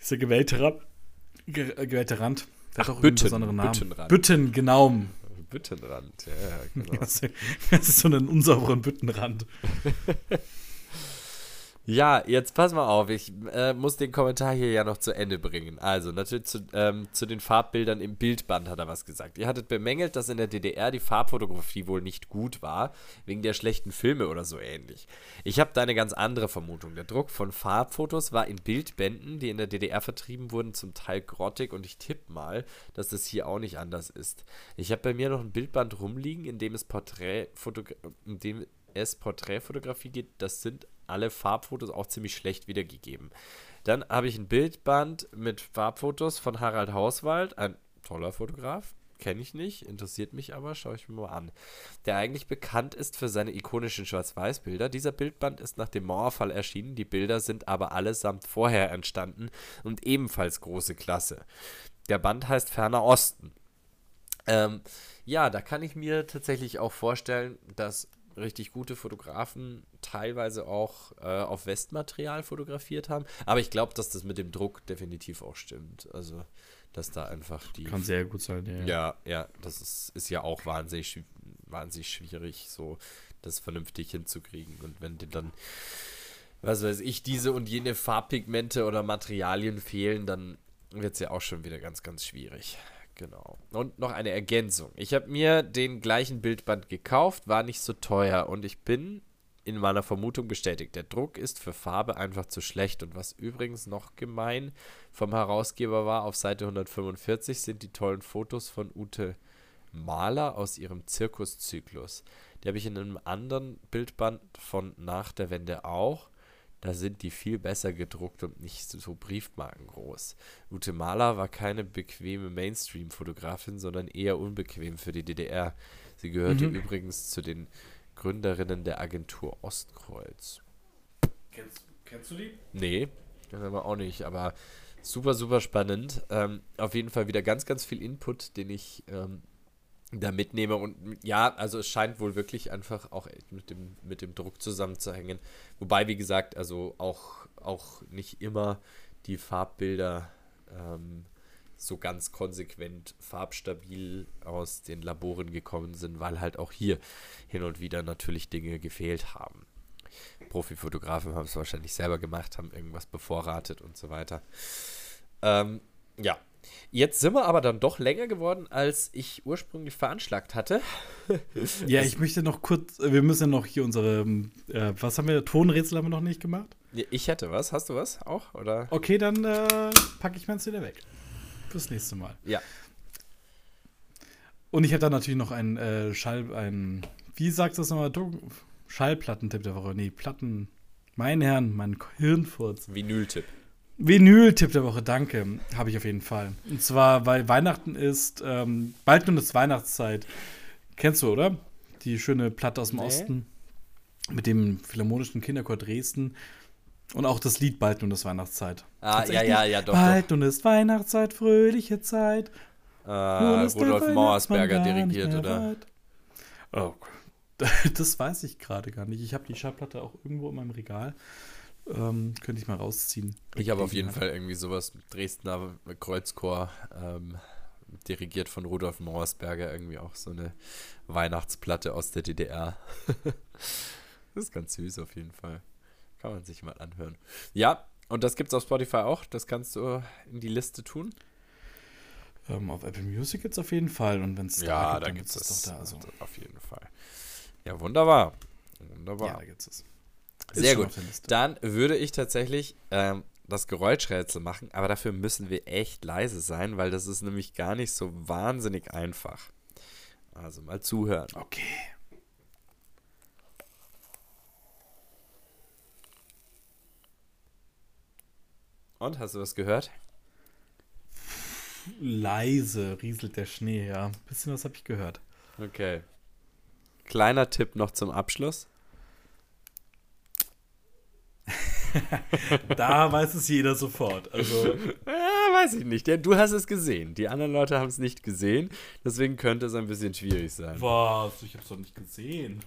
A: Dieser gewählte Rand. Ge äh, gewählte Rand. Der
B: Ach,
A: hat auch
B: Bütten,
A: einen besonderen Namen.
B: Büttenrand.
A: Bütten, genau.
B: Büttenrand, ja, ja, genau. <laughs>
A: Das ist so ein unsauberen Büttenrand. <laughs>
B: Ja, jetzt pass mal auf, ich äh, muss den Kommentar hier ja noch zu Ende bringen. Also, natürlich zu, ähm, zu den Farbbildern im Bildband hat er was gesagt. Ihr hattet bemängelt, dass in der DDR die Farbfotografie wohl nicht gut war, wegen der schlechten Filme oder so ähnlich. Ich habe da eine ganz andere Vermutung. Der Druck von Farbfotos war in Bildbänden, die in der DDR vertrieben wurden, zum Teil grottig und ich tippe mal, dass das hier auch nicht anders ist. Ich habe bei mir noch ein Bildband rumliegen, in dem es Porträtfotogra in es Porträtfotografie geht. Das sind alle Farbfotos auch ziemlich schlecht wiedergegeben. Dann habe ich ein Bildband mit Farbfotos von Harald Hauswald, ein toller Fotograf. Kenne ich nicht, interessiert mich aber, schaue ich mir mal an. Der eigentlich bekannt ist für seine ikonischen Schwarz-Weiß-Bilder. Dieser Bildband ist nach dem Mauerfall erschienen, die Bilder sind aber allesamt vorher entstanden und ebenfalls große Klasse. Der Band heißt Ferner Osten. Ähm, ja, da kann ich mir tatsächlich auch vorstellen, dass richtig gute Fotografen teilweise auch äh, auf Westmaterial fotografiert haben. Aber ich glaube, dass das mit dem Druck definitiv auch stimmt. Also, dass da einfach die.
A: Kann sehr gut sein, ja.
B: Ja, ja, das ist, ist ja auch wahnsinnig, wahnsinnig schwierig, so das vernünftig hinzukriegen. Und wenn dir dann, was weiß ich, diese und jene Farbpigmente oder Materialien fehlen, dann wird es ja auch schon wieder ganz, ganz schwierig. Genau. Und noch eine Ergänzung. Ich habe mir den gleichen Bildband gekauft, war nicht so teuer und ich bin in meiner Vermutung bestätigt. Der Druck ist für Farbe einfach zu schlecht. Und was übrigens noch gemein vom Herausgeber war, auf Seite 145 sind die tollen Fotos von Ute Mahler aus ihrem Zirkuszyklus. Die habe ich in einem anderen Bildband von nach der Wende auch. Da sind die viel besser gedruckt und nicht so briefmarkengroß. Ute Mahler war keine bequeme Mainstream-Fotografin, sondern eher unbequem für die DDR. Sie gehörte
A: Mhm.
B: übrigens zu den Gründerinnen der Agentur Ostkreuz.
A: Kennst, kennst du die?
B: Nee, das aber auch nicht, aber super, super spannend. Ähm, auf jeden Fall wieder ganz, ganz viel Input, den ich ähm, da mitnehme. Und ja, also es scheint wohl wirklich einfach auch mit dem, mit dem Druck zusammenzuhängen. Wobei, wie gesagt, also auch, auch nicht immer die Farbbilder ähm, so ganz konsequent farbstabil aus den Laboren gekommen sind, weil halt auch hier hin und wieder natürlich Dinge gefehlt haben. Profifotografen haben es wahrscheinlich selber gemacht, haben irgendwas bevorratet und so weiter. Ähm, ja. Jetzt sind wir aber dann doch länger geworden, als ich ursprünglich veranschlagt hatte. <laughs>
A: Ja, ich möchte noch kurz, wir müssen ja noch hier unsere, äh, was haben wir, Tonrätsel haben wir noch nicht gemacht?
B: Ich hätte was. Hast du was auch? Oder?
A: Okay, dann äh, packe ich meins wieder weg. Fürs nächste Mal.
B: Ja.
A: Und ich habe dann natürlich noch einen äh, Schall, ein, wie sagt das nochmal, Schallplattentipp der Woche. Nee, Platten, Meine Herren, mein Hirnfurz.
B: Vinyl-Tipp.
A: Vinyl-Tipp der Woche, danke. Habe ich auf jeden Fall. Und zwar, weil Weihnachten ist, ähm, bald nun ist Weihnachtszeit. Kennst du, oder? Die schöne Platte aus dem
B: Nee.
A: Osten mit dem Philharmonischen Kinderchor Dresden. Und auch das Lied Bald nun ist Weihnachtszeit.
B: Ah, ja, ja, ja, doch.
A: Bald nun ist Weihnachtszeit, fröhliche Zeit.
B: Äh, Rudolf Mauersberger dirigiert, oder?
A: weit. Oh, <laughs> das weiß ich gerade gar nicht. Ich habe die Schallplatte auch irgendwo in meinem Regal. Ähm, könnte ich mal rausziehen.
B: Ich habe auf jeden. Fall irgendwie sowas Dresdner Kreuzchor ähm, dirigiert von Rudolf Mauersberger, irgendwie auch so eine Weihnachtsplatte aus der DDR. <laughs> das ist ganz süß auf jeden Fall. Kann man sich mal anhören. Ja, und das gibt's auf Spotify auch. Das kannst du in die Liste tun.
A: Ähm, auf Apple Music jetzt auf jeden Fall. Und wenn es da gibt, dann gibt es
B: gibt's
A: doch da. Also,
B: Auf jeden Fall. Ja, wunderbar. Wunderbar.
A: ja, da gibt es.
B: Sehr gut. Dann würde ich tatsächlich ähm, das Geräuschrätsel machen, aber dafür müssen wir echt leise sein, weil das ist nämlich gar nicht so wahnsinnig einfach. Also mal zuhören.
A: Okay.
B: Und, hast du was gehört?
A: Leise rieselt der Schnee, ja. Bisschen was habe ich gehört.
B: Okay. Kleiner Tipp noch zum Abschluss. <laughs>
A: Da weiß es jeder sofort. Also,
B: Ja, weiß ich nicht. Du hast es gesehen. Die anderen Leute haben es nicht gesehen. Deswegen könnte es ein bisschen schwierig sein.
A: was? Ich hab's doch nicht gesehen.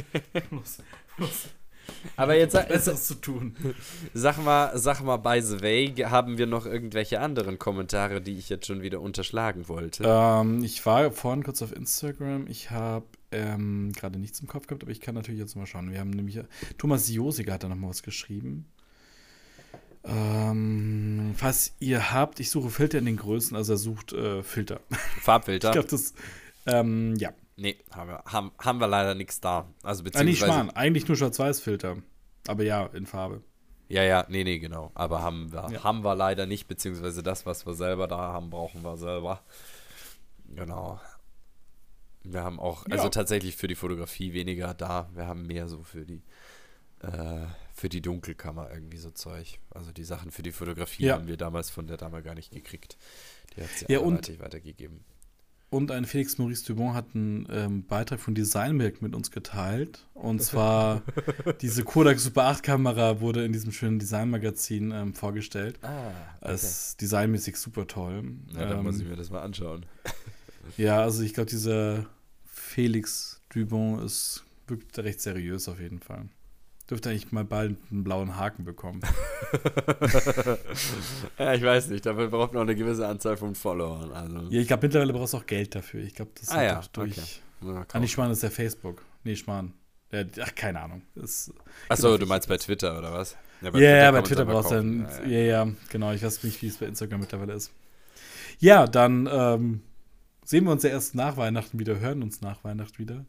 A: <laughs> muss, muss
B: Aber jetzt
A: Besseres zu tun.
B: sag mal, sag mal, by the way, haben wir noch irgendwelche anderen Kommentare, die ich jetzt schon wieder unterschlagen wollte?
A: Ähm, ich war vorhin kurz auf Instagram. Ich habe ähm, gerade nichts im Kopf gehabt, aber ich kann natürlich jetzt mal schauen. Wir haben nämlich Thomas Josiger hat da noch mal was geschrieben. Ähm, falls ihr habt, ich suche Filter in den Größen, also er sucht äh, Filter.
B: Farbfilter? <laughs>
A: Ich glaube, das, ähm, ja.
B: Nee, haben wir, haben, haben wir leider nichts da. Also
A: Ah, nicht
B: beziehungsweise.
A: Schmarrn, eigentlich nur Schwarz-Weiß-Filter. Aber ja, in Farbe.
B: ja, ja, nee, nee, genau. Aber haben wir,
A: Ja.
B: haben wir leider nicht, beziehungsweise das, was wir selber da haben, brauchen wir selber. Genau. Wir haben auch, also
A: Ja.
B: tatsächlich für die Fotografie weniger da. Wir haben mehr so für die, äh, für die Dunkelkammer irgendwie so Zeug. Also die Sachen für die Fotografie
A: Ja.
B: haben wir damals von der Dame gar nicht gekriegt. Die hat sie
A: Ja,
B: anderweitig weitergegeben.
A: Und ein Felix Maurice Dubon hat einen ähm, Beitrag von Designmilk mit uns geteilt. Und <laughs> zwar diese Kodak Super 8 Kamera wurde in diesem schönen Designmagazin ähm, vorgestellt.
B: Ah,
A: Als designmäßig super toll.
B: Ja, dann
A: ähm,
B: muss ich mir das mal anschauen.
A: Ja, also ich glaube, dieser Felix Dubon ist wirkt recht seriös auf jeden Fall. Dürfte eigentlich mal bald einen blauen Haken bekommen. <laughs>
B: ja, ich weiß nicht, dafür braucht man auch eine gewisse Anzahl von Followern. Also,
A: Ja, ich glaube, mittlerweile brauchst du auch Geld dafür. Ich glaube, das
B: Ah ja,
A: durch.
B: okay.
A: Ah, nicht Schmarrn, ist ja Facebook. Nee, Schmarrn. Ja, ach, keine Ahnung.
B: Achso, du meinst bei Twitter oder was?
A: Ja,
B: bei
A: ja, bei
B: kann
A: Twitter brauchst du dann. Ja, ja, genau. Ich weiß nicht, wie es bei Instagram mittlerweile ist. Ja, dann ähm, sehen wir uns ja erst nach Weihnachten wieder, hören uns nach Weihnachten wieder.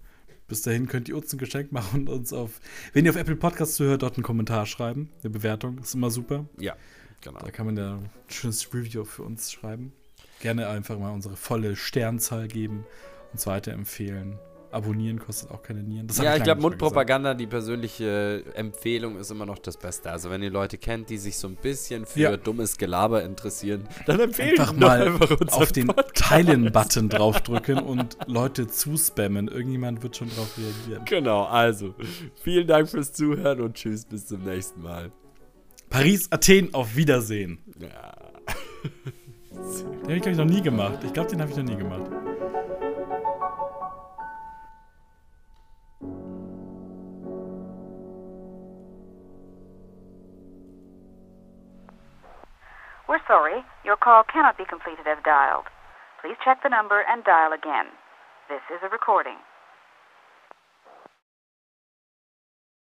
A: Bis dahin könnt ihr uns ein Geschenk machen und uns auf, wenn ihr auf Apple Podcasts zuhört, dort einen Kommentar schreiben. Eine Bewertung ist immer super.
B: Ja, genau.
A: Da kann man ja ein schönes Review für uns schreiben. Gerne einfach mal unsere volle Sternzahl geben, uns weiterempfehlen. Abonnieren kostet auch keine Nieren. Das
B: Ja, ich glaube. Mundpropaganda, die persönliche Empfehlung ist immer noch das Beste. Also, wenn ihr Leute kennt, die sich so ein bisschen für
A: Ja.
B: dummes Gelaber interessieren, dann empfehlen
A: Einfach mal
B: einfach
A: auf den. Teilen-Button draufdrücken und Leute zuspammen. Irgendjemand wird schon drauf reagieren.
B: Genau, also, vielen Dank fürs Zuhören und tschüss, bis zum nächsten Mal.
A: Paris, Athen, auf Wiedersehen.
B: Ja.
A: Den habe ich, glaube ich, noch nie gemacht. Ich glaube, den habe ich noch nie gemacht.
C: We're sorry, your call cannot be completed as dialed. Please check the number and dial again. This is a recording.